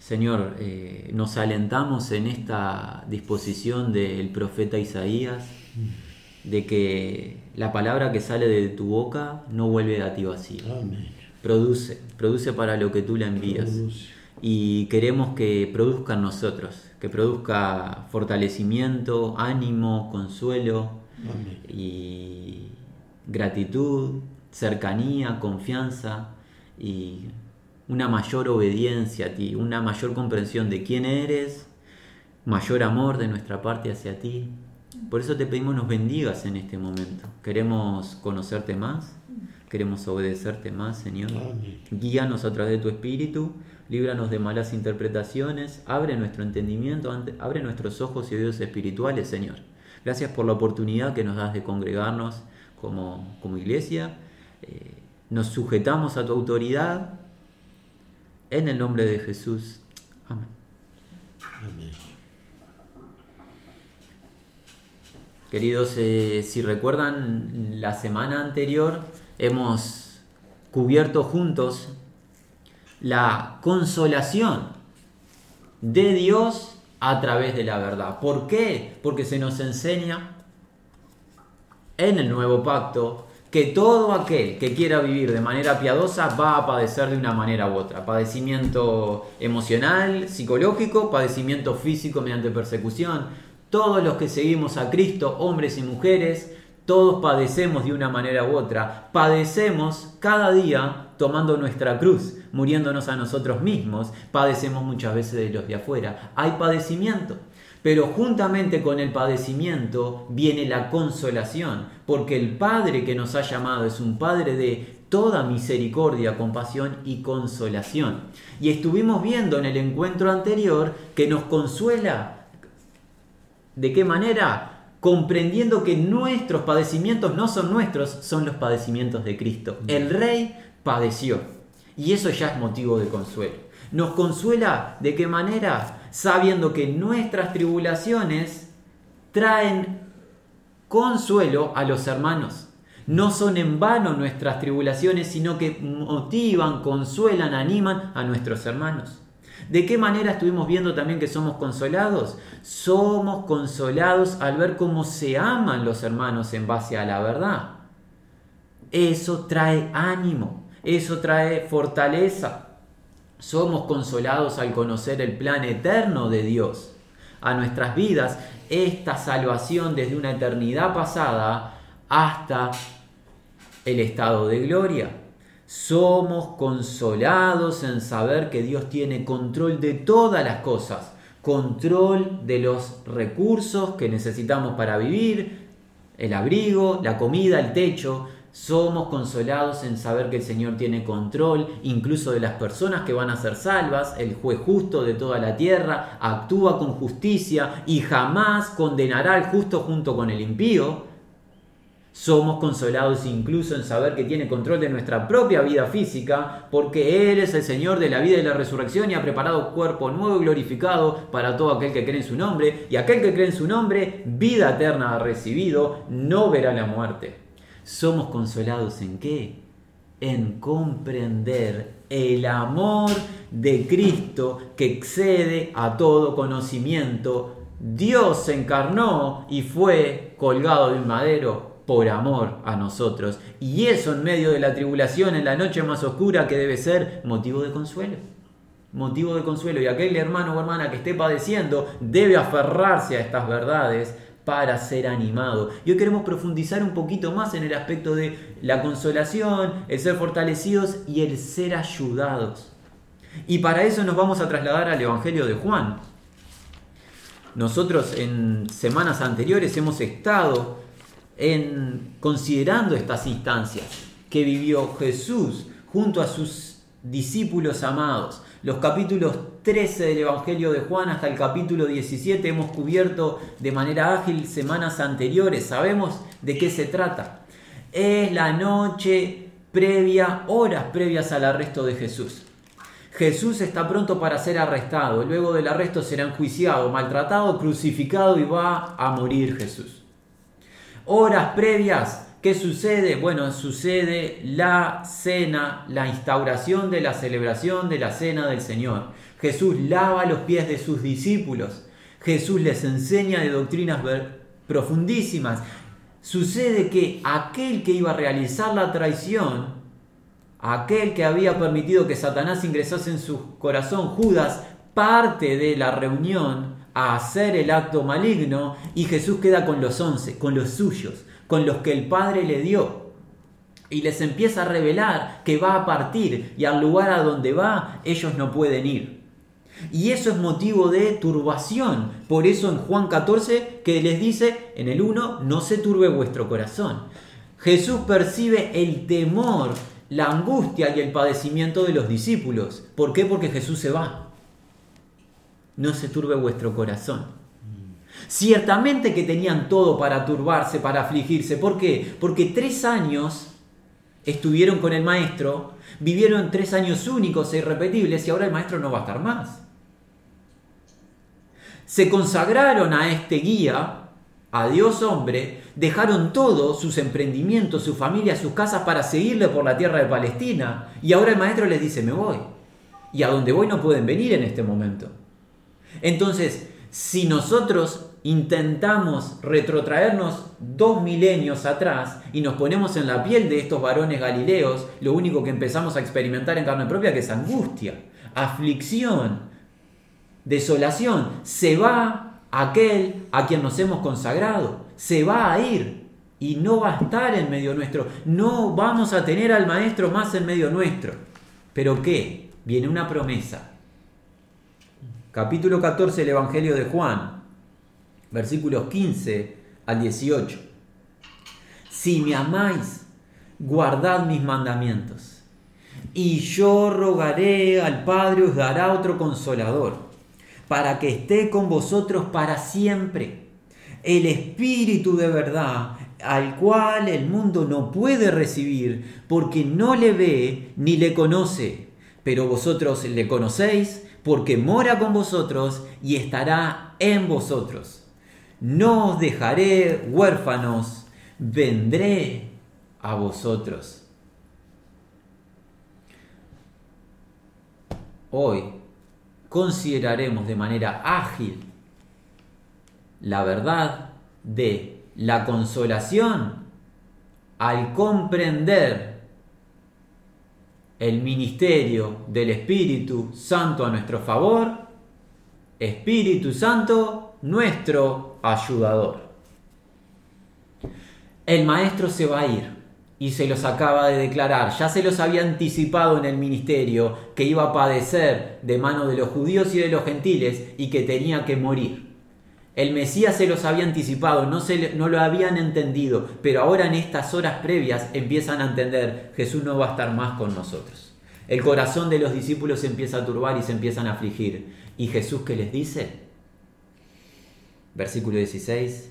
Señor, eh, nos alentamos en esta disposición del profeta Isaías, de que la palabra que sale de tu boca no vuelve a ti vacía. Produce, produce para lo que tú le envías. Y queremos que produzca en nosotros, que produzca fortalecimiento, ánimo, consuelo y gratitud, cercanía, confianza y una mayor obediencia a ti, una mayor comprensión de quién eres, mayor amor de nuestra parte hacia ti. Por eso te pedimos nos bendigas en este momento. Queremos conocerte más, queremos obedecerte más, Señor. Guíanos a través de tu espíritu, líbranos de malas interpretaciones, abre nuestro entendimiento, abre nuestros ojos y oídos espirituales, Señor. Gracias por la oportunidad que nos das de congregarnos como, como iglesia. Eh, nos sujetamos a tu autoridad en el nombre de Jesús. Amén. Queridos, eh, si recuerdan, la semana anterior hemos cubierto juntos la consolación de Dios a través de la verdad. ¿Por qué? Porque se nos enseña en el nuevo pacto que todo aquel que quiera vivir de manera piadosa va a padecer de una manera u otra. Padecimiento emocional, psicológico, padecimiento físico mediante persecución. Todos los que seguimos a Cristo, hombres y mujeres, todos padecemos de una manera u otra. Padecemos cada día tomando nuestra cruz, muriéndonos a nosotros mismos. Padecemos muchas veces de los de afuera. Hay padecimiento. Pero juntamente con el padecimiento viene la consolación, porque el Padre que nos ha llamado es un Padre de toda misericordia, compasión y consolación. Y estuvimos viendo en el encuentro anterior que nos consuela. ¿De qué manera? comprendiendo que nuestros padecimientos no son nuestros, son los padecimientos de Cristo. El Rey padeció y eso ya es motivo de consuelo. Nos consuela de qué manera? Sabiendo que nuestras tribulaciones traen consuelo a los hermanos. No son en vano nuestras tribulaciones, sino que motivan, consuelan, animan a nuestros hermanos. ¿De qué manera estuvimos viendo también que somos consolados? Somos consolados al ver cómo se aman los hermanos en base a la verdad. Eso trae ánimo, eso trae fortaleza. Somos consolados al conocer el plan eterno de Dios a nuestras vidas, esta salvación desde una eternidad pasada hasta el estado de gloria. Somos consolados en saber que Dios tiene control de todas las cosas, control de los recursos que necesitamos para vivir, el abrigo, la comida, el techo, somos consolados en saber que el Señor tiene control incluso de las personas que van a ser salvas, el juez justo de toda la tierra, actúa con justicia y jamás condenará al justo junto con el impío. Somos consolados incluso en saber que tiene control de nuestra propia vida física, porque Él es el Señor de la vida y la resurrección y ha preparado cuerpo nuevo y glorificado para todo aquel que cree en su nombre, y aquel que cree en su nombre, vida eterna ha recibido, no verá la muerte. Somos consolados en qué? En comprender el amor de Cristo que excede a todo conocimiento. Dios se encarnó y fue colgado de un madero por amor a nosotros. Y eso en medio de la tribulación, en la noche más oscura, que debe ser motivo de consuelo. Motivo de consuelo. Y aquel hermano o hermana que esté padeciendo debe aferrarse a estas verdades para ser animado. Y hoy queremos profundizar un poquito más en el aspecto de la consolación, el ser fortalecidos y el ser ayudados. Y para eso nos vamos a trasladar al Evangelio de Juan. Nosotros en semanas anteriores hemos estado en considerando estas instancias que vivió Jesús junto a sus discípulos amados. Los capítulos 13 del Evangelio de Juan hasta el capítulo 17 hemos cubierto de manera ágil semanas anteriores. Sabemos de qué se trata. Es la noche previa, horas previas al arresto de Jesús. Jesús está pronto para ser arrestado. Luego del arresto será enjuiciado, maltratado, crucificado y va a morir Jesús. Horas previas ¿Qué sucede? Bueno, sucede la cena, la instauración de la celebración de la cena del Señor. Jesús lava los pies de sus discípulos. Jesús les enseña de doctrinas profundísimas. Sucede que aquel que iba a realizar la traición, aquel que había permitido que Satanás ingresase en su corazón, Judas, parte de la reunión a hacer el acto maligno y Jesús queda con los once, con los suyos, con los que el Padre le dio. Y les empieza a revelar que va a partir y al lugar a donde va ellos no pueden ir. Y eso es motivo de turbación. Por eso en Juan 14 que les dice en el 1, no se turbe vuestro corazón. Jesús percibe el temor, la angustia y el padecimiento de los discípulos. ¿Por qué? Porque Jesús se va. No se turbe vuestro corazón. Ciertamente que tenían todo para turbarse, para afligirse. ¿Por qué? Porque tres años estuvieron con el maestro, vivieron tres años únicos e irrepetibles y ahora el maestro no va a estar más se consagraron a este guía, a Dios hombre, dejaron todo, sus emprendimientos, su familia, sus casas para seguirle por la tierra de Palestina. Y ahora el maestro les dice, me voy. Y a donde voy no pueden venir en este momento. Entonces, si nosotros intentamos retrotraernos dos milenios atrás y nos ponemos en la piel de estos varones galileos, lo único que empezamos a experimentar en carne propia que es angustia, aflicción, desolación. Se va aquel a quien nos hemos consagrado. Se va a ir y no va a estar en medio nuestro. No vamos a tener al Maestro más en medio nuestro. ¿Pero qué? Viene una promesa. Capítulo 14 del Evangelio de Juan, versículos 15 al 18. Si me amáis, guardad mis mandamientos. Y yo rogaré al Padre, os dará otro consolador para que esté con vosotros para siempre. El Espíritu de verdad, al cual el mundo no puede recibir, porque no le ve ni le conoce, pero vosotros le conocéis, porque mora con vosotros y estará en vosotros. No os dejaré huérfanos, vendré a vosotros. Hoy consideraremos de manera ágil la verdad de la consolación al comprender el ministerio del Espíritu Santo a nuestro favor, Espíritu Santo, nuestro ayudador. El maestro se va a ir y se los acaba de declarar. Ya se los había anticipado en el ministerio que iba a padecer de mano de los judíos y de los gentiles y que tenía que morir. El Mesías se los había anticipado, no, se, no lo habían entendido, pero ahora en estas horas previas empiezan a entender, Jesús no va a estar más con nosotros. El corazón de los discípulos se empieza a turbar y se empiezan a afligir. ¿Y Jesús qué les dice? Versículo 16,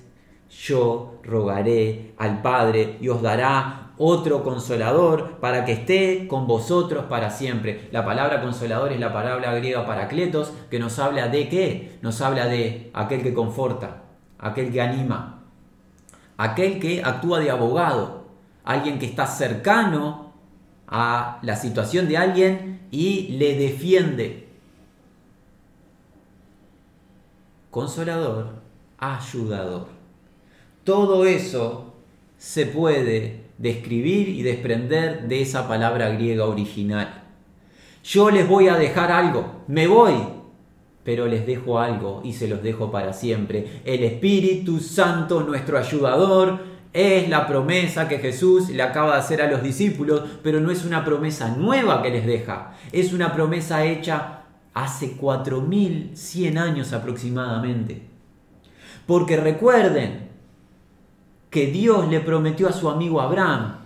yo rogaré al Padre y os dará otro consolador para que esté con vosotros para siempre. La palabra consolador es la palabra griega paracletos que nos habla de qué? Nos habla de aquel que conforta, aquel que anima, aquel que actúa de abogado, alguien que está cercano a la situación de alguien y le defiende. Consolador, ayudador. Todo eso se puede describir y desprender de esa palabra griega original. Yo les voy a dejar algo, me voy, pero les dejo algo y se los dejo para siempre. El Espíritu Santo, nuestro ayudador, es la promesa que Jesús le acaba de hacer a los discípulos, pero no es una promesa nueva que les deja, es una promesa hecha hace 4100 años aproximadamente. Porque recuerden, que Dios le prometió a su amigo Abraham,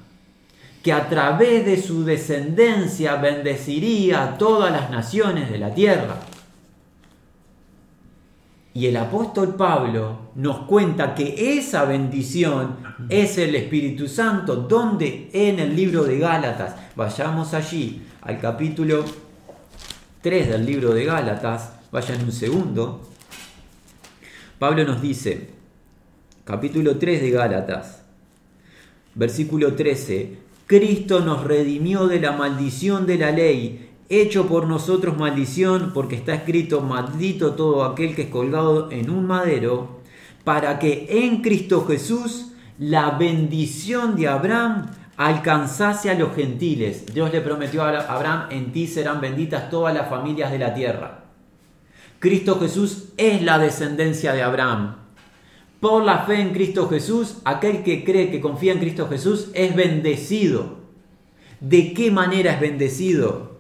que a través de su descendencia bendeciría a todas las naciones de la tierra. Y el apóstol Pablo nos cuenta que esa bendición es el Espíritu Santo, donde en el libro de Gálatas, vayamos allí al capítulo 3 del libro de Gálatas, vayan un segundo, Pablo nos dice, capítulo 3 de Gálatas, versículo 13, Cristo nos redimió de la maldición de la ley, hecho por nosotros maldición, porque está escrito, maldito todo aquel que es colgado en un madero, para que en Cristo Jesús la bendición de Abraham alcanzase a los gentiles. Dios le prometió a Abraham, en ti serán benditas todas las familias de la tierra. Cristo Jesús es la descendencia de Abraham. Por la fe en Cristo Jesús, aquel que cree que confía en Cristo Jesús es bendecido. ¿De qué manera es bendecido?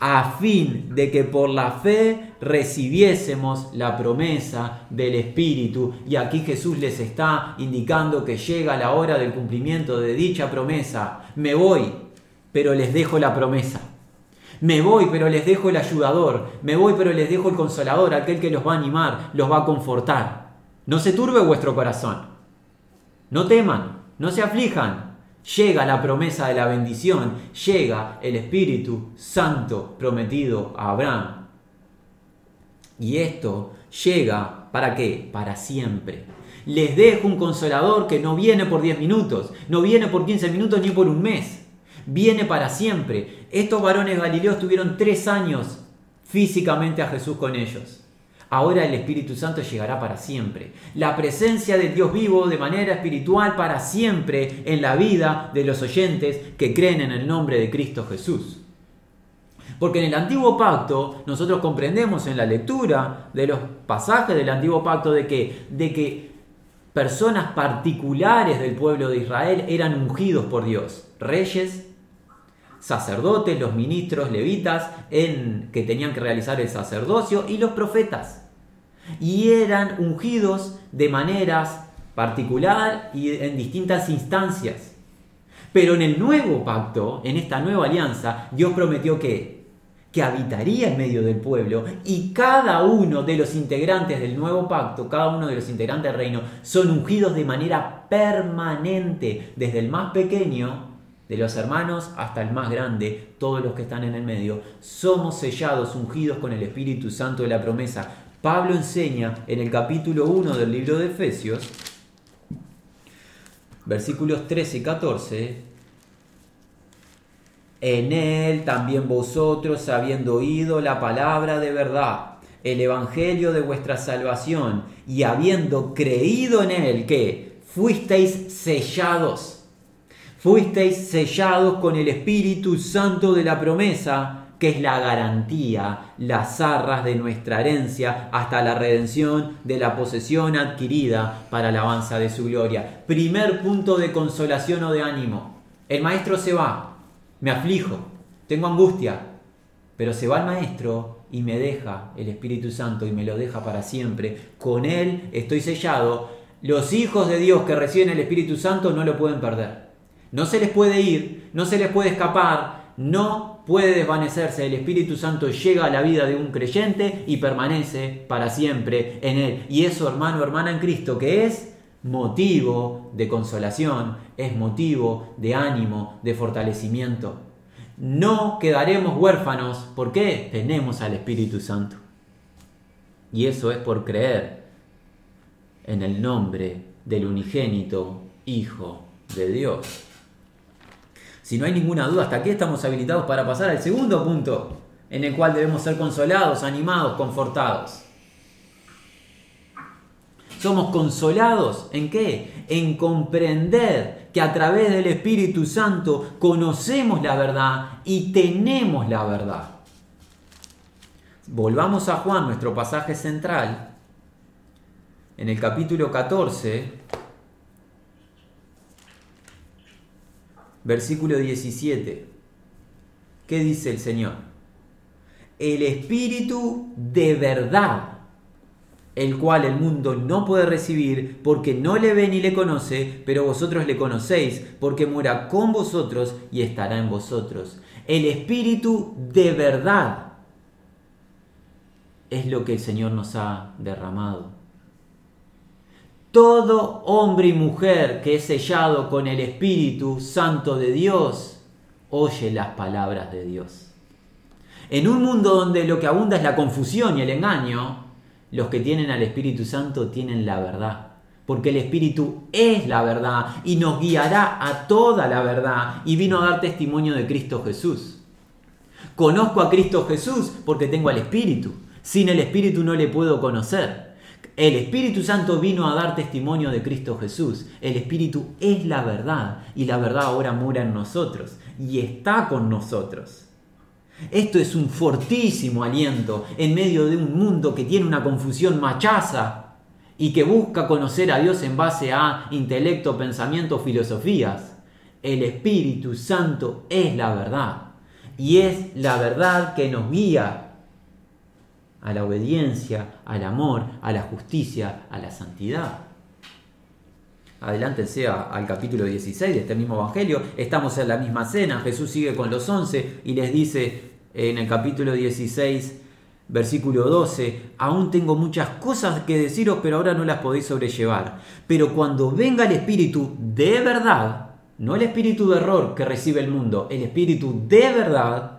A fin de que por la fe recibiésemos la promesa del Espíritu. Y aquí Jesús les está indicando que llega la hora del cumplimiento de dicha promesa. Me voy, pero les dejo la promesa. Me voy, pero les dejo el ayudador. Me voy, pero les dejo el consolador, aquel que los va a animar, los va a confortar. No se turbe vuestro corazón. No teman, no se aflijan. Llega la promesa de la bendición, llega el Espíritu Santo prometido a Abraham. Y esto llega para qué? Para siempre. Les dejo un consolador que no viene por 10 minutos, no viene por 15 minutos ni por un mes viene para siempre. Estos varones galileos tuvieron tres años físicamente a Jesús con ellos. Ahora el Espíritu Santo llegará para siempre. La presencia de Dios vivo de manera espiritual para siempre en la vida de los oyentes que creen en el nombre de Cristo Jesús. Porque en el antiguo pacto nosotros comprendemos en la lectura de los pasajes del antiguo pacto de que, de que personas particulares del pueblo de Israel eran ungidos por Dios, reyes sacerdotes, los ministros levitas en, que tenían que realizar el sacerdocio y los profetas. Y eran ungidos de maneras particular y en distintas instancias. Pero en el nuevo pacto, en esta nueva alianza, Dios prometió que que habitaría en medio del pueblo y cada uno de los integrantes del nuevo pacto, cada uno de los integrantes del reino, son ungidos de manera permanente, desde el más pequeño de los hermanos hasta el más grande, todos los que están en el medio, somos sellados, ungidos con el Espíritu Santo de la promesa. Pablo enseña en el capítulo 1 del libro de Efesios, versículos 13 y 14, en él también vosotros, habiendo oído la palabra de verdad, el evangelio de vuestra salvación, y habiendo creído en él, que fuisteis sellados Fuisteis sellados con el Espíritu Santo de la promesa, que es la garantía, las arras de nuestra herencia hasta la redención de la posesión adquirida para la alabanza de su gloria. Primer punto de consolación o de ánimo. El maestro se va, me aflijo, tengo angustia, pero se va el maestro y me deja el Espíritu Santo y me lo deja para siempre. Con él estoy sellado. Los hijos de Dios que reciben el Espíritu Santo no lo pueden perder. No se les puede ir, no se les puede escapar, no puede desvanecerse. El Espíritu Santo llega a la vida de un creyente y permanece para siempre en él. Y eso, hermano, hermana en Cristo, que es motivo de consolación, es motivo de ánimo, de fortalecimiento. No quedaremos huérfanos. ¿Por qué? Tenemos al Espíritu Santo. Y eso es por creer en el nombre del unigénito Hijo de Dios. Si no hay ninguna duda, hasta aquí estamos habilitados para pasar al segundo punto, en el cual debemos ser consolados, animados, confortados. Somos consolados en qué? En comprender que a través del Espíritu Santo conocemos la verdad y tenemos la verdad. Volvamos a Juan, nuestro pasaje central, en el capítulo 14, Versículo 17. ¿Qué dice el Señor? El Espíritu de verdad, el cual el mundo no puede recibir porque no le ve ni le conoce, pero vosotros le conocéis porque mora con vosotros y estará en vosotros. El Espíritu de verdad es lo que el Señor nos ha derramado. Todo hombre y mujer que es sellado con el Espíritu Santo de Dios oye las palabras de Dios. En un mundo donde lo que abunda es la confusión y el engaño, los que tienen al Espíritu Santo tienen la verdad. Porque el Espíritu es la verdad y nos guiará a toda la verdad y vino a dar testimonio de Cristo Jesús. Conozco a Cristo Jesús porque tengo al Espíritu. Sin el Espíritu no le puedo conocer. El Espíritu Santo vino a dar testimonio de Cristo Jesús. El Espíritu es la verdad y la verdad ahora mora en nosotros y está con nosotros. Esto es un fortísimo aliento en medio de un mundo que tiene una confusión machaza y que busca conocer a Dios en base a intelecto, pensamiento, filosofías. El Espíritu Santo es la verdad y es la verdad que nos guía a la obediencia, al amor, a la justicia, a la santidad. Adelántense al capítulo 16 de este mismo Evangelio. Estamos en la misma cena. Jesús sigue con los once y les dice en el capítulo 16, versículo 12, aún tengo muchas cosas que deciros, pero ahora no las podéis sobrellevar. Pero cuando venga el Espíritu de verdad, no el Espíritu de error que recibe el mundo, el Espíritu de verdad,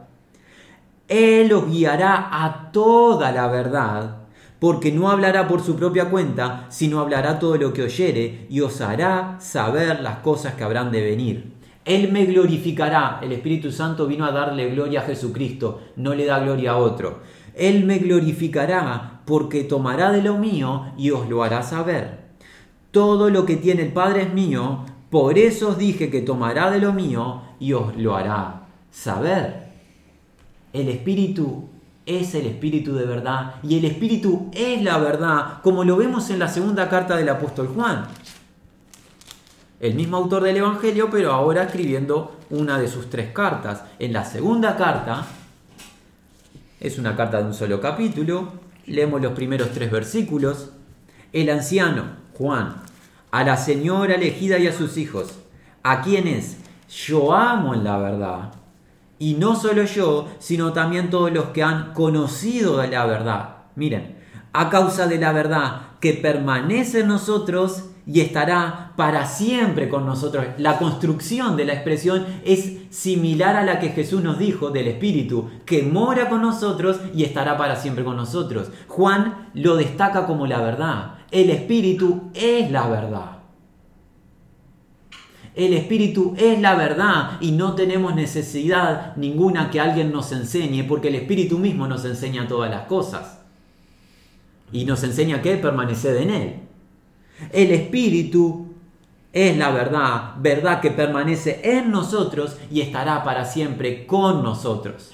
Él os guiará a toda la verdad porque no hablará por su propia cuenta, sino hablará todo lo que oyere y os hará saber las cosas que habrán de venir. Él me glorificará. El Espíritu Santo vino a darle gloria a Jesucristo, no le da gloria a otro. Él me glorificará porque tomará de lo mío y os lo hará saber. Todo lo que tiene el Padre es mío, por eso os dije que tomará de lo mío y os lo hará saber. El Espíritu es el Espíritu de verdad y el Espíritu es la verdad, como lo vemos en la segunda carta del apóstol Juan. El mismo autor del Evangelio, pero ahora escribiendo una de sus tres cartas. En la segunda carta, es una carta de un solo capítulo, leemos los primeros tres versículos. El anciano, Juan, a la señora elegida y a sus hijos, a quienes yo amo en la verdad, y no solo yo, sino también todos los que han conocido la verdad. Miren, a causa de la verdad que permanece en nosotros y estará para siempre con nosotros. La construcción de la expresión es similar a la que Jesús nos dijo del Espíritu, que mora con nosotros y estará para siempre con nosotros. Juan lo destaca como la verdad. El Espíritu es la verdad. El Espíritu es la verdad y no tenemos necesidad ninguna que alguien nos enseñe porque el Espíritu mismo nos enseña todas las cosas. Y nos enseña que permanecer en Él. El Espíritu es la verdad, verdad que permanece en nosotros y estará para siempre con nosotros.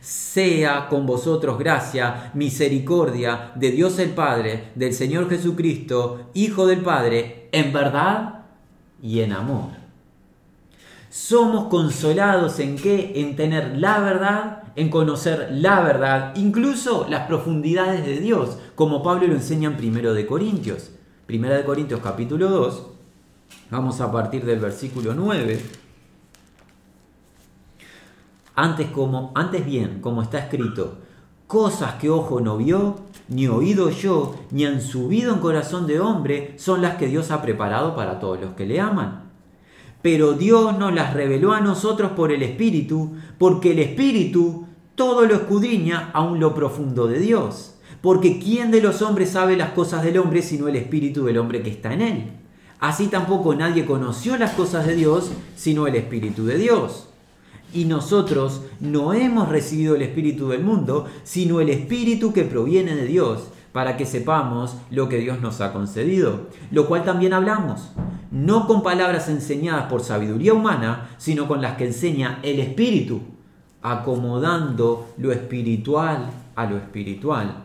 Sea con vosotros gracia, misericordia de Dios el Padre, del Señor Jesucristo, Hijo del Padre, en verdad y en amor. Somos consolados en qué? En tener la verdad, en conocer la verdad, incluso las profundidades de Dios, como Pablo lo enseña en Primero de Corintios. Primera de Corintios capítulo 2, vamos a partir del versículo 9. Antes, como, antes bien, como está escrito, cosas que ojo no vio, ni oído yo, ni han subido en corazón de hombre, son las que Dios ha preparado para todos los que le aman. Pero Dios nos las reveló a nosotros por el Espíritu, porque el Espíritu todo lo escudriña aun lo profundo de Dios. Porque ¿quién de los hombres sabe las cosas del hombre sino el Espíritu del hombre que está en él? Así tampoco nadie conoció las cosas de Dios sino el Espíritu de Dios. Y nosotros no hemos recibido el Espíritu del mundo, sino el Espíritu que proviene de Dios, para que sepamos lo que Dios nos ha concedido, lo cual también hablamos, no con palabras enseñadas por sabiduría humana, sino con las que enseña el Espíritu, acomodando lo espiritual a lo espiritual.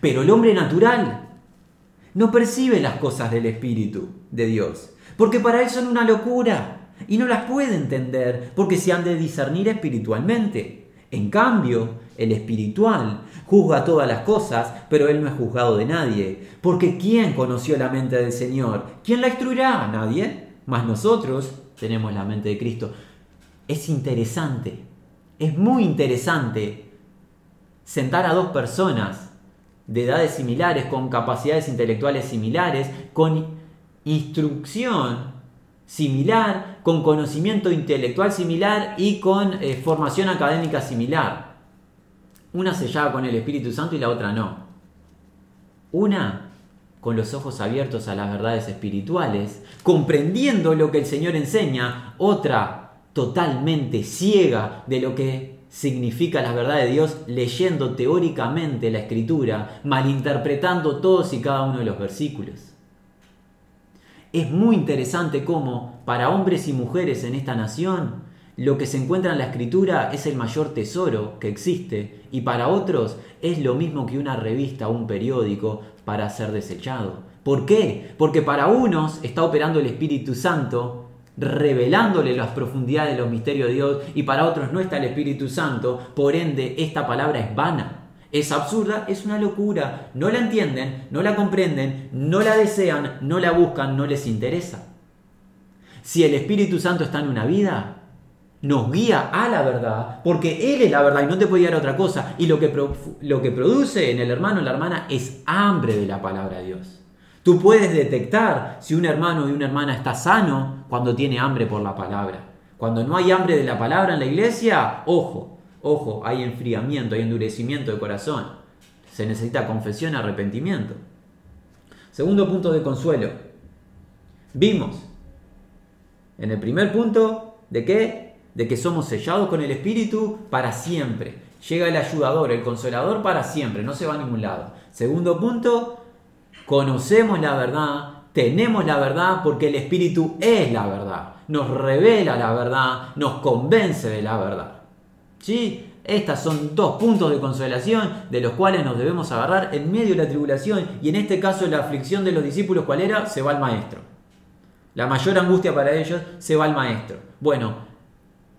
Pero el hombre natural no percibe las cosas del Espíritu de Dios, porque para él son una locura y no las puede entender porque se han de discernir espiritualmente. En cambio, el espiritual juzga todas las cosas, pero él no es juzgado de nadie. Porque ¿quién conoció la mente del Señor? ¿Quién la instruirá? Nadie. Mas nosotros tenemos la mente de Cristo. Es interesante, es muy interesante sentar a dos personas de edades similares, con capacidades intelectuales similares, con instrucción similar, con conocimiento intelectual similar y con eh, formación académica similar. Una sellada con el Espíritu Santo y la otra no. Una con los ojos abiertos a las verdades espirituales, comprendiendo lo que el Señor enseña, otra totalmente ciega de lo que significa la verdad de Dios leyendo teóricamente la escritura, malinterpretando todos y cada uno de los versículos. Es muy interesante cómo para hombres y mujeres en esta nación lo que se encuentra en la escritura es el mayor tesoro que existe y para otros es lo mismo que una revista o un periódico para ser desechado. ¿Por qué? Porque para unos está operando el Espíritu Santo revelándole las profundidades de los misterios de Dios y para otros no está el Espíritu Santo, por ende esta palabra es vana. Es absurda, es una locura. No la entienden, no la comprenden, no la desean, no la buscan, no les interesa. Si el Espíritu Santo está en una vida, nos guía a la verdad, porque Él es la verdad y no te puede guiar a otra cosa. Y lo que, lo que produce en el hermano o la hermana es hambre de la palabra de Dios. Tú puedes detectar si un hermano y una hermana está sano cuando tiene hambre por la palabra. Cuando no hay hambre de la palabra en la iglesia, ojo, ojo, hay enfriamiento, hay endurecimiento de corazón. Se necesita confesión arrepentimiento. Segundo punto de consuelo. Vimos en el primer punto de qué? De que somos sellados con el Espíritu para siempre. Llega el ayudador, el consolador para siempre, no se va a ningún lado. Segundo punto, conocemos la verdad, tenemos la verdad porque el Espíritu es la verdad, nos revela la verdad, nos convence de la verdad. ¿Sí? Estos son dos puntos de consolación de los cuales nos debemos agarrar en medio de la tribulación y en este caso la aflicción de los discípulos, ¿cuál era? Se va al maestro. La mayor angustia para ellos se va al maestro. Bueno,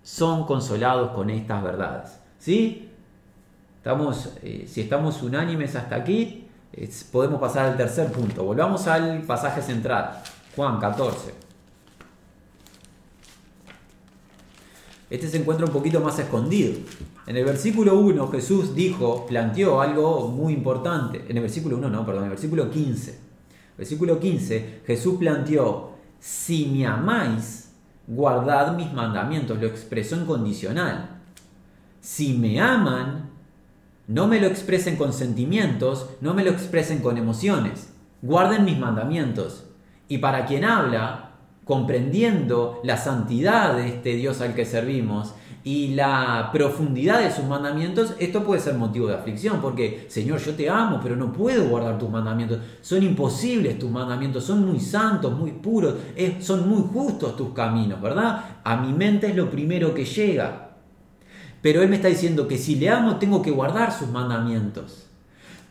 son consolados con estas verdades. ¿Sí? Estamos, eh, si estamos unánimes hasta aquí, podemos pasar al tercer punto. Volvamos al pasaje central, Juan 14. Este se encuentra un poquito más escondido. En el versículo 1 Jesús dijo, planteó algo muy importante. En el versículo 1 no, perdón, en el versículo 15. Versículo 15, Jesús planteó, si me amáis, guardad mis mandamientos. Lo expresó en condicional. Si me aman, no me lo expresen con sentimientos, no me lo expresen con emociones. Guarden mis mandamientos. Y para quien habla, comprendiendo la santidad de este Dios al que servimos y la profundidad de sus mandamientos, esto puede ser motivo de aflicción, porque Señor, yo te amo, pero no puedo guardar tus mandamientos. Son imposibles tus mandamientos, son muy santos, muy puros, son muy justos tus caminos, ¿verdad? A mi mente es lo primero que llega. Pero Él me está diciendo que si le amo tengo que guardar sus mandamientos.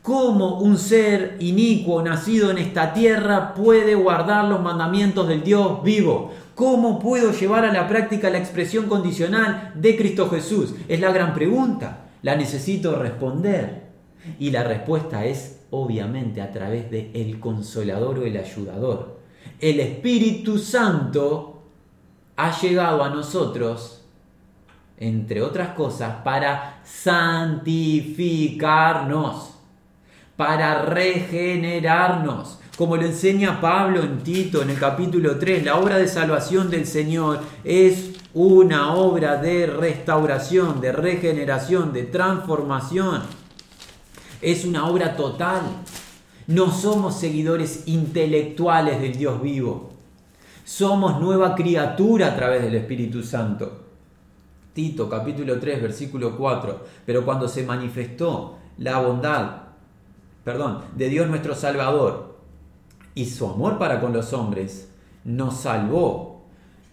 ¿Cómo un ser inicuo nacido en esta tierra puede guardar los mandamientos del Dios vivo? ¿Cómo puedo llevar a la práctica la expresión condicional de Cristo Jesús? Es la gran pregunta. La necesito responder. Y la respuesta es obviamente a través de el consolador o el ayudador. El Espíritu Santo ha llegado a nosotros entre otras cosas, para santificarnos, para regenerarnos. Como lo enseña Pablo en Tito en el capítulo 3, la obra de salvación del Señor es una obra de restauración, de regeneración, de transformación. Es una obra total. No somos seguidores intelectuales del Dios vivo. Somos nueva criatura a través del Espíritu Santo. Tito capítulo 3 versículo 4, pero cuando se manifestó la bondad, perdón, de Dios nuestro Salvador. Y su amor para con los hombres, nos salvó,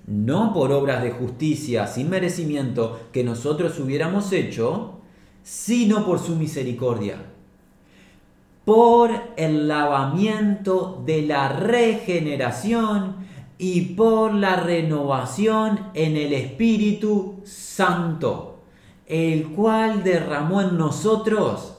no por obras de justicia sin merecimiento que nosotros hubiéramos hecho, sino por su misericordia, por el lavamiento de la regeneración y por la renovación en el Espíritu Santo, el cual derramó en nosotros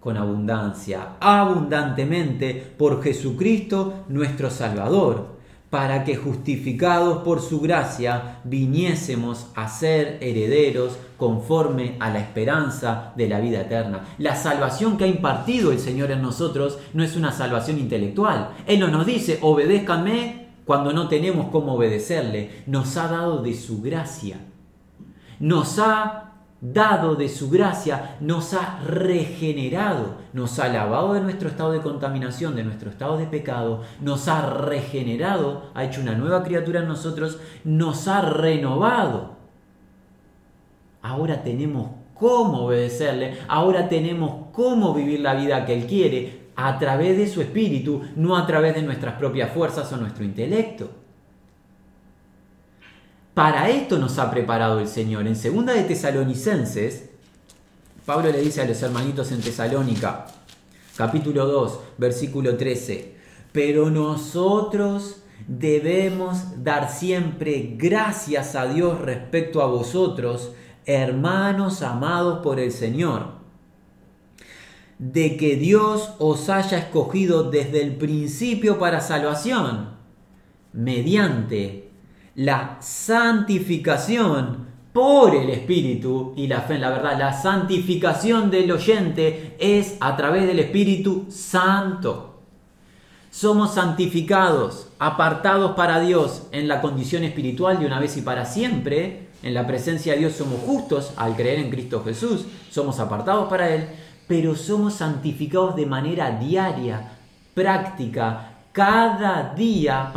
con abundancia, abundantemente, por Jesucristo nuestro Salvador, para que justificados por su gracia viniésemos a ser herederos conforme a la esperanza de la vida eterna. La salvación que ha impartido el Señor en nosotros no es una salvación intelectual. Él no nos dice, obedézcanme cuando no tenemos cómo obedecerle. Nos ha dado de su gracia. Nos ha dado de su gracia, nos ha regenerado, nos ha lavado de nuestro estado de contaminación, de nuestro estado de pecado, nos ha regenerado, ha hecho una nueva criatura en nosotros, nos ha renovado ahora tenemos cómo obedecerle, ahora tenemos cómo vivir la vida que Él quiere a través de su espíritu, no a través de nuestras propias fuerzas o nuestro intelecto. Para esto nos ha preparado el Señor. En segunda de Tesalonicenses, Pablo le dice a los hermanitos en Tesalónica, capítulo 2, versículo 13, pero nosotros debemos dar siempre gracias a Dios respecto a vosotros, hermanos amados por el Señor, de que Dios os haya escogido desde el principio para salvación, mediante la santificación por el Espíritu y la fe en la verdad. La santificación del oyente es a través del Espíritu Santo. Somos santificados, apartados para Dios en la condición espiritual de una vez y para siempre. En la presencia de Dios somos justos al creer en Cristo Jesús. Somos apartados para Él, pero somos santificados de manera diaria, práctica, cada día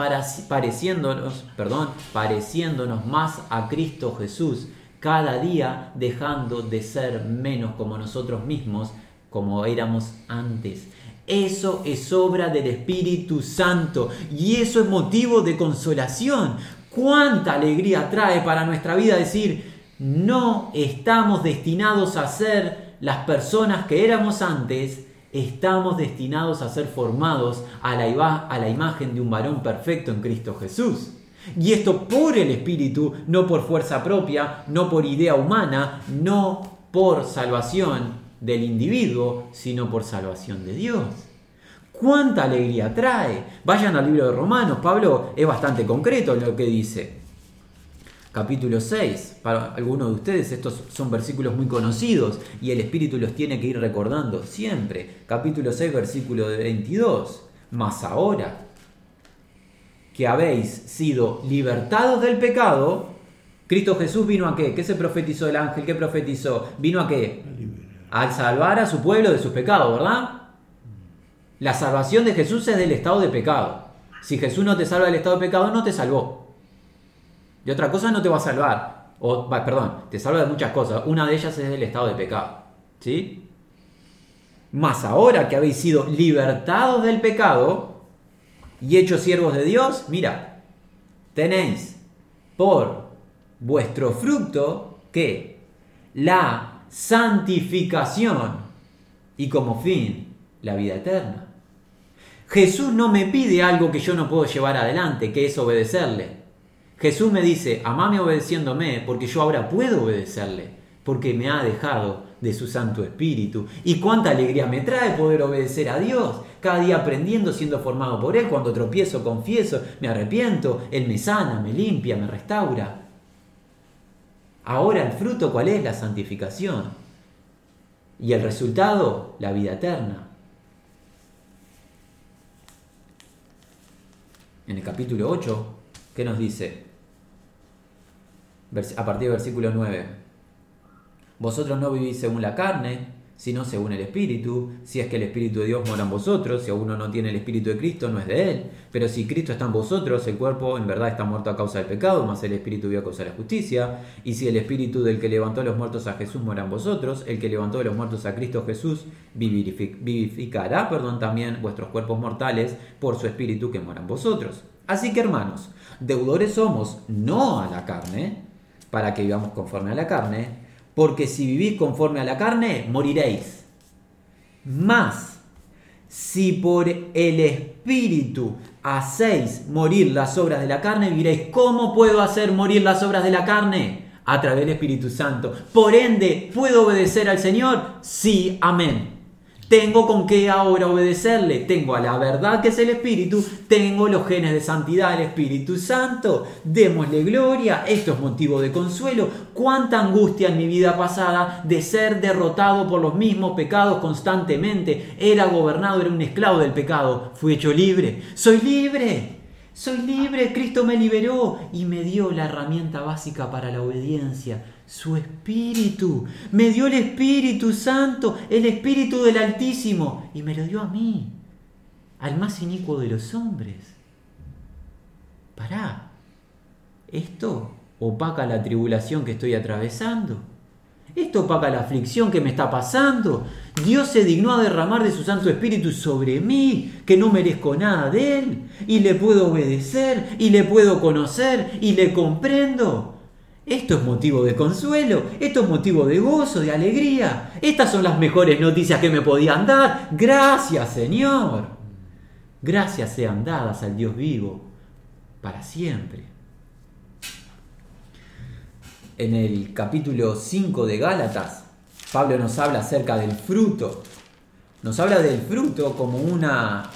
pareciéndonos, perdón, pareciéndonos más a Cristo Jesús, cada día dejando de ser menos como nosotros mismos, como éramos antes. Eso es obra del Espíritu Santo y eso es motivo de consolación. ¿Cuánta alegría trae para nuestra vida decir, no estamos destinados a ser las personas que éramos antes, estamos destinados a ser formados a la, imagen de un varón perfecto en Cristo Jesús. Y esto por el Espíritu, no por fuerza propia, no por idea humana, no por salvación del individuo, sino por salvación de Dios. ¿Cuánta alegría trae? Vayan al libro de Romanos, Pablo es bastante concreto en lo que dice capítulo 6. Para algunos de ustedes estos son versículos muy conocidos y el Espíritu los tiene que ir recordando siempre. Capítulo 6, versículo 22. Mas ahora que habéis sido libertados del pecado, Cristo Jesús vino a qué? ¿Qué se profetizó el ángel? ¿Qué profetizó? ¿Vino a qué? Al salvar a su pueblo de sus pecados, ¿verdad? La salvación de Jesús es del estado de pecado. Si Jesús no te salva del estado de pecado, no te salvó. Y otra cosa no te va a salvar. O, perdón, te salva de muchas cosas. Una de ellas es el estado de pecado. ¿Sí? Más ahora que habéis sido libertados del pecado y hechos siervos de Dios, mira, tenéis por vuestro fruto que la santificación y como fin la vida eterna. Jesús no me pide algo que yo no puedo llevar adelante, que es obedecerle. Jesús me dice, amame obedeciéndome, porque yo ahora puedo obedecerle, porque me ha dejado de su Santo Espíritu. Y cuánta alegría me trae poder obedecer a Dios, cada día aprendiendo, siendo formado por Él. Cuando tropiezo, confieso, me arrepiento, Él me sana, me limpia, me restaura. Ahora el fruto, ¿cuál es? La santificación. Y el resultado, la vida eterna. En el capítulo 8, ¿qué nos dice? A partir del versículo 9. Vosotros no vivís según la carne, sino según el Espíritu. Si es que el Espíritu de Dios mora en vosotros, si uno no tiene el Espíritu de Cristo, no es de Él. Pero si Cristo está en vosotros, el cuerpo en verdad está muerto a causa del pecado, más el Espíritu vive a causa de la justicia. Y si el Espíritu del que levantó los muertos a Jesús mora en vosotros, el que levantó los muertos a Cristo Jesús vivificará perdón, también vuestros cuerpos mortales por su Espíritu que mora en vosotros. Así que hermanos, deudores somos no a la carne, para que vivamos conforme a la carne, porque si vivís conforme a la carne, moriréis. Más, si por el Espíritu hacéis morir las obras de la carne, viviréis. ¿Cómo puedo hacer morir las obras de la carne? A través del Espíritu Santo. Por ende, ¿puedo obedecer al Señor? Sí, amén. Tengo con qué ahora obedecerle. Tengo a la verdad que es el Espíritu. Tengo los genes de santidad del Espíritu Santo. Démosle gloria. Esto es motivo de consuelo. Cuánta angustia en mi vida pasada de ser derrotado por los mismos pecados constantemente. Era gobernado, era un esclavo del pecado. Fui hecho libre. Soy libre. Soy libre, Cristo me liberó y me dio la herramienta básica para la obediencia, su Espíritu. Me dio el Espíritu Santo, el Espíritu del Altísimo, y me lo dio a mí, al más inicuo de los hombres. Pará, esto opaca la tribulación que estoy atravesando. Esto opaca la aflicción que me está pasando. Dios se dignó a derramar de su Santo Espíritu sobre mí, que no merezco nada de Él, y le puedo obedecer, y le puedo conocer, y le comprendo. Esto es motivo de consuelo, esto es motivo de gozo, de alegría. Estas son las mejores noticias que me podían dar. Gracias Señor. Gracias sean dadas al Dios vivo para siempre en el capítulo 5 de Gálatas, Pablo nos habla acerca del fruto. Nos habla del fruto como una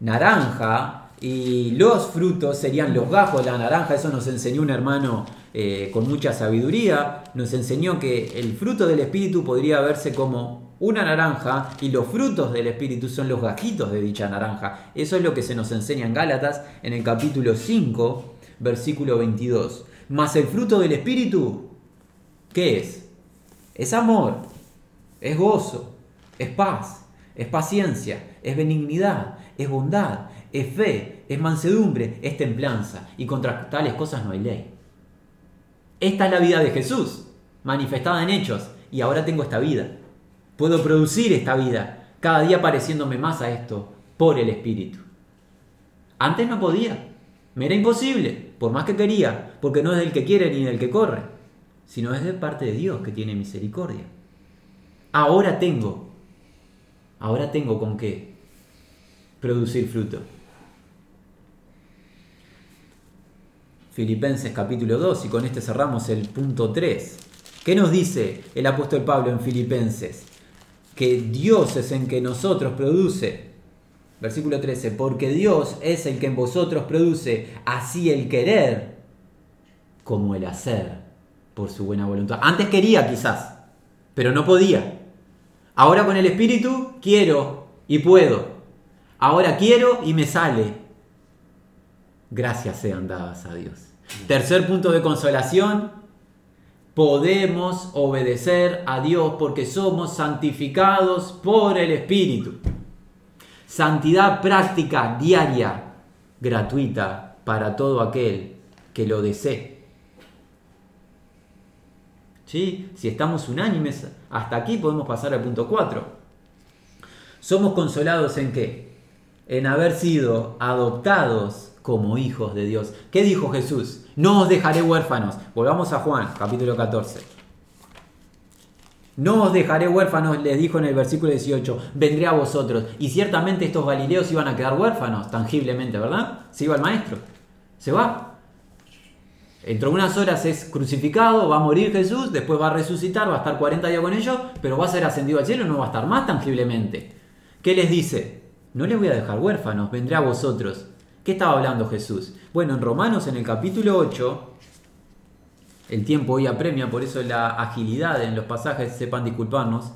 naranja y los frutos serían los gajos de la naranja. Eso nos enseñó un hermano eh, con mucha sabiduría. Nos enseñó que el fruto del Espíritu podría verse como una naranja y los frutos del Espíritu son los gajitos de dicha naranja. Eso es lo que se nos enseña en Gálatas en el capítulo 5, versículo 22. Mas el fruto del Espíritu, ¿qué es? Es amor, es gozo, es paz, es paciencia, es benignidad, es bondad, es fe, es mansedumbre, es templanza. Y contra tales cosas no hay ley. Esta es la vida de Jesús, manifestada en hechos. Y ahora tengo esta vida. Puedo producir esta vida, cada día pareciéndome más a esto, por el Espíritu. Antes no podía. Me era imposible, por más que quería, porque no es del que quiere ni del que corre, sino es de parte de Dios que tiene misericordia. Ahora tengo, ahora tengo con qué producir fruto. Filipenses capítulo 2 y con este cerramos el punto 3. ¿Qué nos dice el apóstol Pablo en Filipenses? Que Dios es en que nosotros produce Versículo 13, porque Dios es el que en vosotros produce así el querer como el hacer por su buena voluntad. Antes quería quizás, pero no podía. Ahora con el Espíritu quiero y puedo. Ahora quiero y me sale. Gracias sean dadas a Dios. Tercer punto de consolación. Podemos obedecer a Dios porque somos santificados por el Espíritu. Santidad práctica, diaria, gratuita para todo aquel que lo desee. ¿Sí? Si estamos unánimes, hasta aquí podemos pasar al punto 4. Somos consolados en qué? En haber sido adoptados como hijos de Dios. ¿Qué dijo Jesús? No os dejaré huérfanos. Volvamos a Juan, capítulo 14. No os dejaré huérfanos, les dijo en el versículo 18, vendré a vosotros. Y ciertamente estos galileos iban a quedar huérfanos, tangiblemente, ¿verdad? Se iba el maestro, se va. Entre unas horas es crucificado, va a morir Jesús, después va a resucitar, va a estar 40 días con ellos, pero va a ser ascendido al cielo no va a estar más tangiblemente. ¿Qué les dice? No les voy a dejar huérfanos, vendré a vosotros. ¿Qué estaba hablando Jesús? Bueno, en Romanos en el capítulo 8, el tiempo hoy apremia, por eso la agilidad en los pasajes, sepan disculparnos.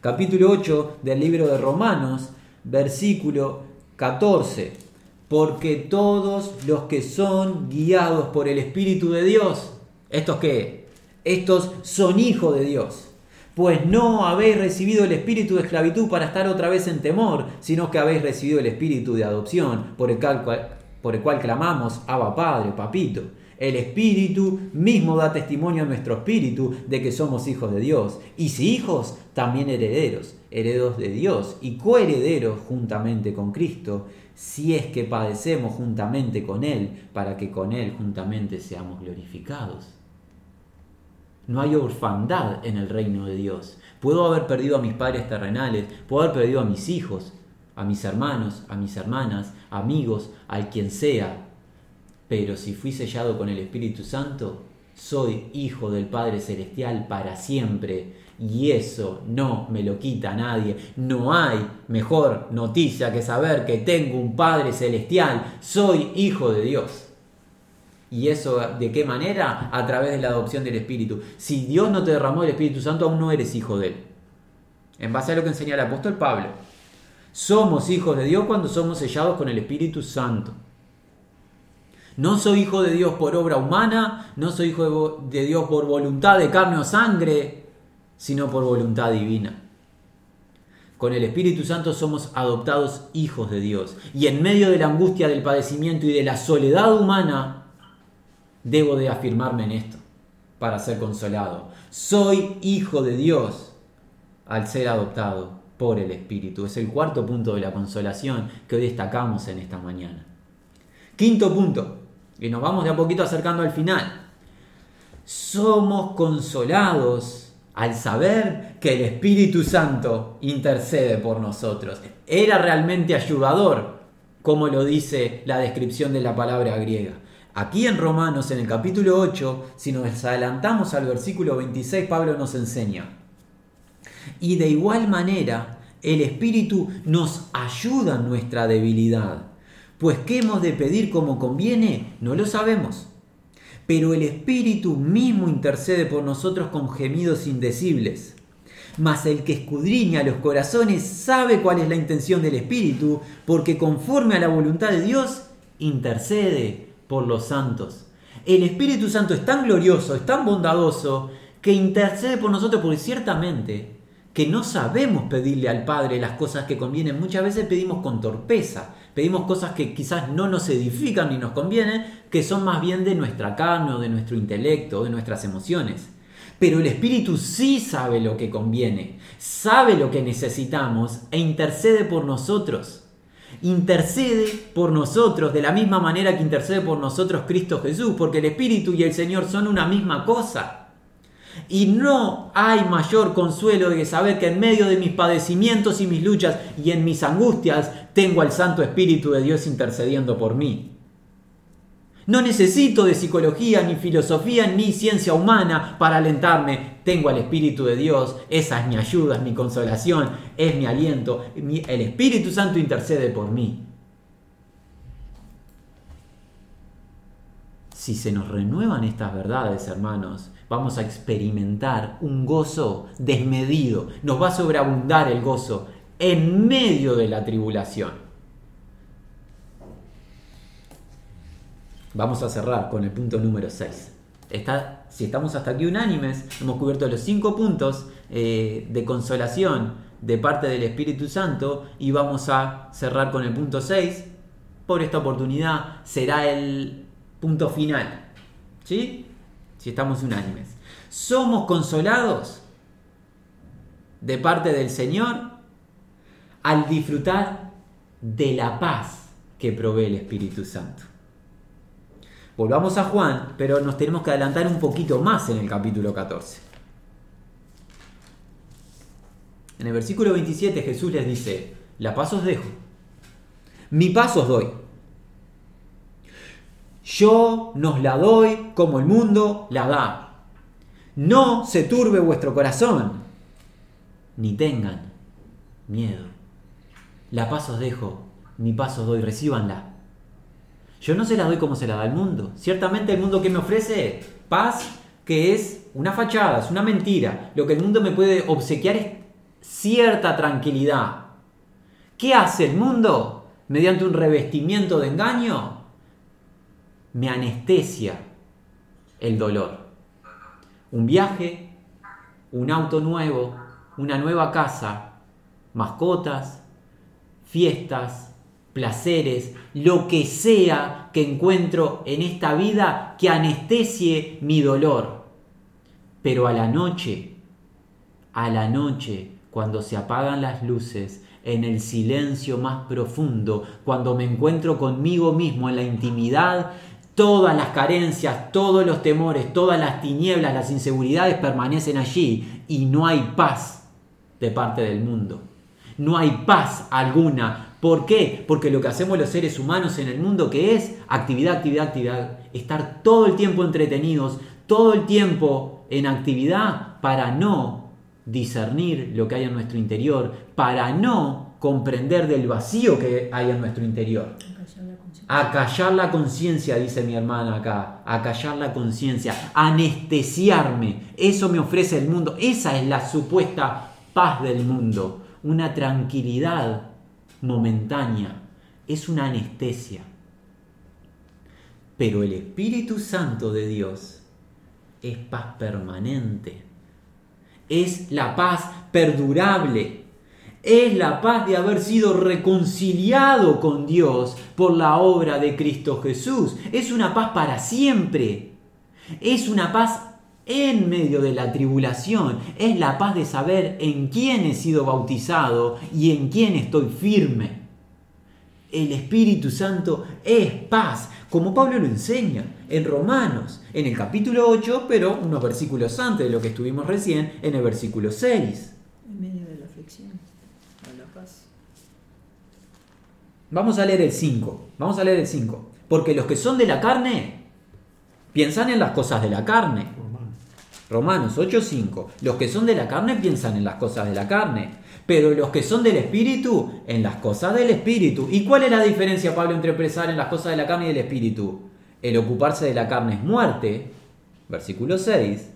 Capítulo 8 del libro de Romanos, versículo 14. Porque todos los que son guiados por el Espíritu de Dios, ¿estos qué? Estos son hijos de Dios. Pues no habéis recibido el espíritu de esclavitud para estar otra vez en temor, sino que habéis recibido el espíritu de adopción, por el cual, por el cual clamamos, Abba Padre, Papito. El Espíritu mismo da testimonio a nuestro espíritu de que somos hijos de Dios. Y si hijos, también herederos, herederos de Dios y coherederos juntamente con Cristo, si es que padecemos juntamente con Él, para que con Él juntamente seamos glorificados. No hay orfandad en el reino de Dios. Puedo haber perdido a mis padres terrenales, puedo haber perdido a mis hijos, a mis hermanos, a mis hermanas, amigos, al quien sea, pero si fui sellado con el Espíritu Santo, soy hijo del Padre Celestial para siempre. Y eso no me lo quita nadie. No hay mejor noticia que saber que tengo un Padre Celestial. Soy hijo de Dios. ¿Y eso de qué manera? A través de la adopción del Espíritu. Si Dios no te derramó el Espíritu Santo, aún no eres hijo de Él. En base a lo que enseña el apóstol Pablo. Somos hijos de Dios cuando somos sellados con el Espíritu Santo. No soy hijo de Dios por obra humana, no soy hijo de Dios por voluntad de carne o sangre, sino por voluntad divina. Con el Espíritu Santo somos adoptados hijos de Dios. Y en medio de la angustia del padecimiento y de la soledad humana, debo de afirmarme en esto. para ser consolado. Soy hijo de Dios al ser adoptado por el Espíritu. Es el cuarto punto de la consolación que hoy destacamos en esta mañana. Quinto punto, y nos vamos de a poquito acercando al final. Somos consolados al saber que el Espíritu Santo intercede por nosotros. Era realmente ayudador, como lo dice la descripción de la palabra griega. Aquí en Romanos, en el capítulo 8, si nos adelantamos al versículo 26, Pablo nos enseña. Y de igual manera, el Espíritu nos ayuda en nuestra debilidad. Pues qué hemos de pedir como conviene, no lo sabemos. Pero el Espíritu mismo intercede por nosotros con gemidos indecibles. Mas el que escudriña los corazones sabe cuál es la intención del Espíritu, porque conforme a la voluntad de Dios, intercede por los santos. El Espíritu Santo es tan glorioso, es tan bondadoso, que intercede por nosotros porque ciertamente que no sabemos pedirle al Padre las cosas que convienen. Muchas veces pedimos con torpeza, pedimos cosas que quizás no nos edifican ni nos convienen, que son más bien de nuestra carne o de nuestro intelecto de nuestras emociones. Pero el Espíritu sí sabe lo que conviene, sabe lo que necesitamos e intercede por nosotros intercede por nosotros de la misma manera que intercede por nosotros Cristo Jesús, porque el Espíritu y el Señor son una misma cosa. Y no hay mayor consuelo de saber que en medio de mis padecimientos y mis luchas y en mis angustias tengo al Santo Espíritu de Dios intercediendo por mí. No necesito de psicología, ni filosofía, ni ciencia humana para alentarme. Tengo al Espíritu de Dios, esa es mi ayuda, es mi consolación, es mi aliento. El Espíritu Santo intercede por mí. Si se nos renuevan estas verdades, hermanos, vamos a experimentar un gozo desmedido. Nos va a sobreabundar el gozo en medio de la tribulación. Vamos a cerrar con el punto número 6. Está, si estamos hasta aquí unánimes, hemos cubierto los cinco puntos eh, de consolación de parte del Espíritu Santo y vamos a cerrar con el punto 6. Por esta oportunidad será el punto final. ¿Sí? Si estamos unánimes. Somos consolados de parte del Señor al disfrutar de la paz que provee el Espíritu Santo. Volvamos a Juan, pero nos tenemos que adelantar un poquito más en el capítulo 14. En el versículo 27 Jesús les dice, la paz os dejo, mi paz os doy. Yo nos la doy como el mundo la da. No se turbe vuestro corazón, ni tengan miedo. La paz os dejo, mi paz os doy, recíbanla. Yo no se la doy como se la da el mundo. Ciertamente el mundo que me ofrece paz, que es una fachada, es una mentira. Lo que el mundo me puede obsequiar es cierta tranquilidad. ¿Qué hace el mundo? Mediante un revestimiento de engaño, me anestesia el dolor. Un viaje, un auto nuevo, una nueva casa, mascotas, fiestas, placeres, lo que sea que encuentro en esta vida que anestesie mi dolor. Pero a la noche, a la noche, cuando se apagan las luces, en el silencio más profundo, cuando me encuentro conmigo mismo en la intimidad, todas las carencias, todos los temores, todas las tinieblas, las inseguridades permanecen allí y no hay paz de parte del mundo. No hay paz alguna ¿Por qué? Porque lo que hacemos los seres humanos en el mundo que es actividad, actividad, actividad, estar todo el tiempo entretenidos, todo el tiempo en actividad para no discernir lo que hay en nuestro interior, para no comprender del vacío que hay en nuestro interior. Acallar la conciencia, dice mi hermana acá, acallar la conciencia, anestesiarme, eso me ofrece el mundo, esa es la supuesta paz del mundo, una tranquilidad momentánea, es una anestesia. Pero el Espíritu Santo de Dios es paz permanente, es la paz perdurable, es la paz de haber sido reconciliado con Dios por la obra de Cristo Jesús, es una paz para siempre, es una paz en medio de la tribulación. Es la paz de saber en quién he sido bautizado y en quién estoy firme. El Espíritu Santo es paz, como Pablo lo enseña en Romanos, en el capítulo 8, pero unos versículos antes de lo que estuvimos recién, en el versículo 6. En medio de la aflicción, a la paz. Vamos a leer el 5. Vamos a leer el 5. Porque los que son de la carne piensan en las cosas de la carne. Romanos 8:5. Los que son de la carne piensan en las cosas de la carne. Pero los que son del espíritu, en las cosas del espíritu. ¿Y cuál es la diferencia, Pablo, entre pensar en las cosas de la carne y del espíritu? El ocuparse de la carne es muerte, versículo 6.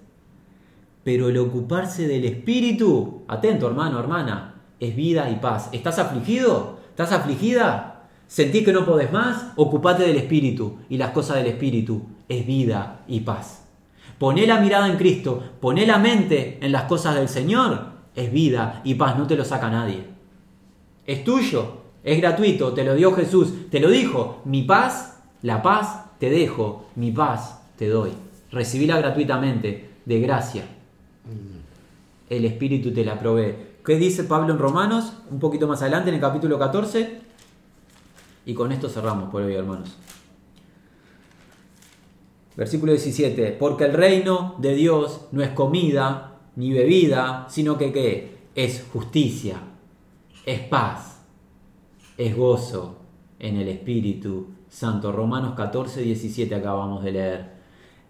Pero el ocuparse del espíritu, atento hermano, hermana, es vida y paz. ¿Estás afligido? ¿Estás afligida? ¿Sentís que no podés más? Ocupate del espíritu. Y las cosas del espíritu es vida y paz. Poné la mirada en Cristo, poné la mente en las cosas del Señor es vida y paz, no te lo saca nadie. Es tuyo, es gratuito, te lo dio Jesús, te lo dijo, mi paz, la paz te dejo, mi paz te doy. Recibíla gratuitamente, de gracia. El Espíritu te la provee. ¿Qué dice Pablo en Romanos? Un poquito más adelante, en el capítulo 14. Y con esto cerramos por hoy, hermanos. Versículo 17. Porque el reino de Dios no es comida ni bebida, sino que ¿qué? Es justicia, es paz, es gozo en el Espíritu Santo. Romanos 14, 17 acabamos de leer.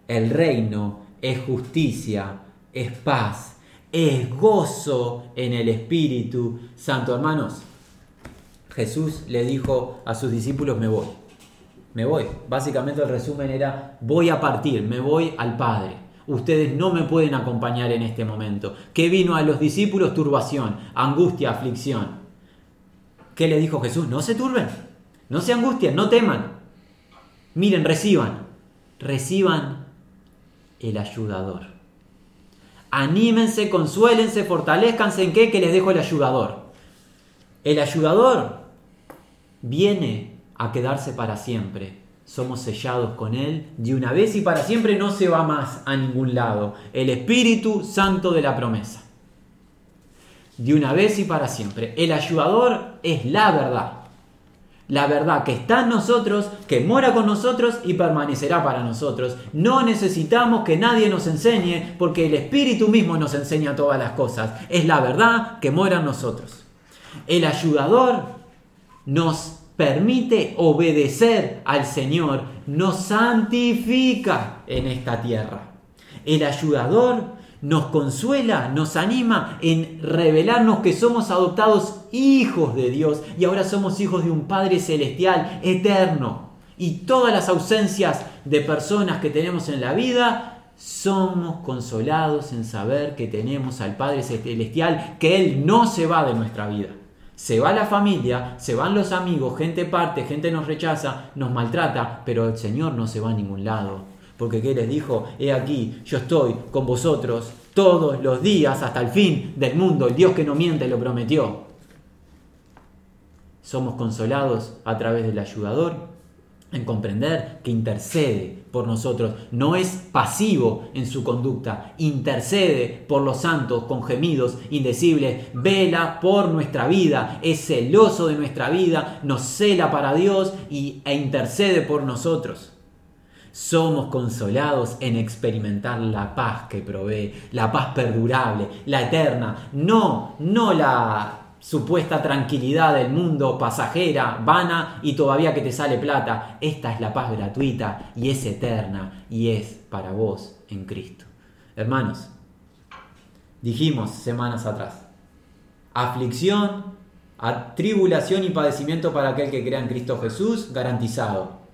El reino es justicia, es paz, es gozo en el Espíritu Santo. Hermanos, Jesús le dijo a sus discípulos, me voy, me voy. Básicamente el resumen era, voy a partir, me voy al Padre ustedes no me pueden acompañar en este momento. ¿Qué vino a los discípulos? Turbación, angustia, aflicción. ¿Qué le dijo Jesús? No se turben, no se angustien, no teman. Miren, reciban, reciban el ayudador. Anímense, consuélense, fortalezcanse en qué que les dejo el ayudador. El ayudador viene a quedarse para siempre somos sellados con Él de una vez y para siempre no se va más a ningún lado. El Espíritu Santo de la promesa. De una vez y para siempre. El ayudador es la verdad. La verdad que está en nosotros, que mora con nosotros y permanecerá para nosotros. No necesitamos que nadie nos enseñe porque el Espíritu mismo nos enseña todas las cosas. Es la verdad que mora en nosotros. El ayudador nos permite obedecer al Señor, nos santifica en esta tierra. El ayudador nos consuela, nos anima en revelarnos que somos adoptados hijos de Dios y ahora somos hijos de un Padre celestial, eterno. Y todas las ausencias de personas que tenemos en la vida, somos consolados en saber que tenemos al Padre celestial, que Él no se va de nuestra vida. Se va la familia, se van los amigos, gente parte, gente nos rechaza, nos maltrata, pero el Señor no se va a ningún lado. Porque ¿qué les dijo? He aquí, yo estoy con vosotros todos los días hasta el fin del mundo. El Dios que no miente lo prometió. Somos consolados a través del ayudador en comprender que intercede por nosotros, no es pasivo en su conducta, intercede por los santos con gemidos indecibles, vela por nuestra vida, es celoso de nuestra vida, nos cela para Dios y, e intercede por nosotros. Somos consolados en experimentar la paz que provee, la paz perdurable, la eterna, no, no la supuesta tranquilidad del mundo pasajera, vana y todavía que te sale plata. Esta es la paz gratuita y es eterna y es para vos en Cristo. Hermanos, dijimos semanas atrás, aflicción, tribulación y padecimiento para aquel que crea en Cristo Jesús, garantizado.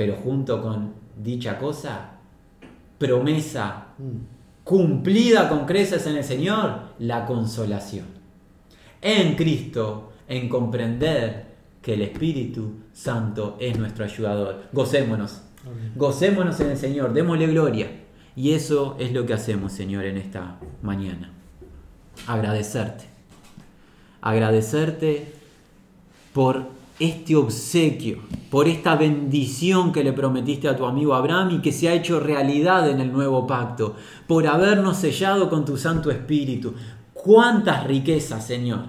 Pero junto con dicha cosa, promesa cumplida con creces en el Señor, la consolación en Cristo, en comprender que el Espíritu Santo es nuestro ayudador. Gocémonos, gocémonos en el Señor, démosle gloria. Y eso es lo que hacemos, Señor, en esta mañana. Agradecerte. Agradecerte por este obsequio, por esta bendición que le prometiste a tu amigo Abraham y que se ha hecho realidad en el nuevo pacto, por habernos sellado con tu Santo Espíritu. Cuántas riquezas, Señor,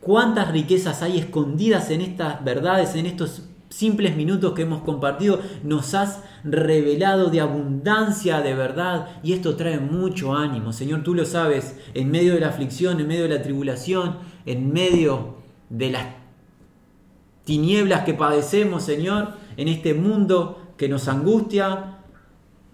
cuántas riquezas hay escondidas en estas verdades, en estos simples minutos que hemos compartido, nos has revelado de abundancia de verdad y esto trae mucho ánimo. Señor, tú lo sabes, en medio de la aflicción, en medio de la tribulación, en medio de las tinieblas que padecemos, Señor, en este mundo que nos angustia,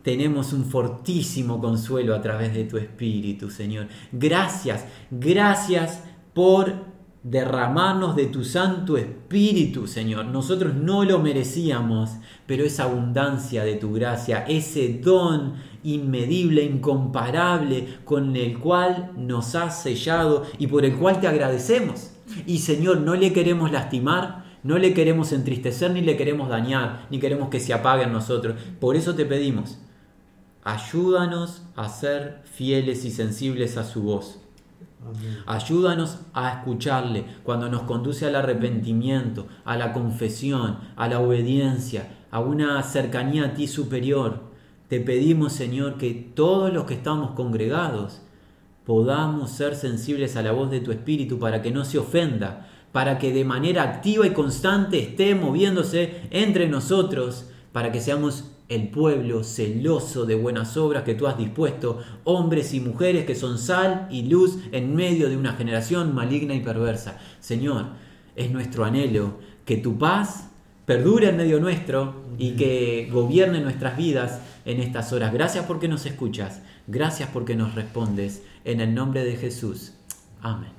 tenemos un fortísimo consuelo a través de tu Espíritu, Señor. Gracias, gracias por derramarnos de tu Santo Espíritu, Señor. Nosotros no lo merecíamos, pero esa abundancia de tu gracia, ese don inmedible, incomparable, con el cual nos has sellado y por el cual te agradecemos. Y Señor, no le queremos lastimar, no le queremos entristecer ni le queremos dañar, ni queremos que se apague en nosotros. Por eso te pedimos, ayúdanos a ser fieles y sensibles a su voz. Ayúdanos a escucharle cuando nos conduce al arrepentimiento, a la confesión, a la obediencia, a una cercanía a ti superior. Te pedimos, Señor, que todos los que estamos congregados podamos ser sensibles a la voz de tu Espíritu para que no se ofenda, para que de manera activa y constante esté moviéndose entre nosotros, para que seamos el pueblo celoso de buenas obras que tú has dispuesto, hombres y mujeres que son sal y luz en medio de una generación maligna y perversa. Señor, es nuestro anhelo que tu paz perdure en medio nuestro y que gobierne nuestras vidas en estas horas. Gracias porque nos escuchas, gracias porque nos respondes. En el nombre de Jesús. Amén.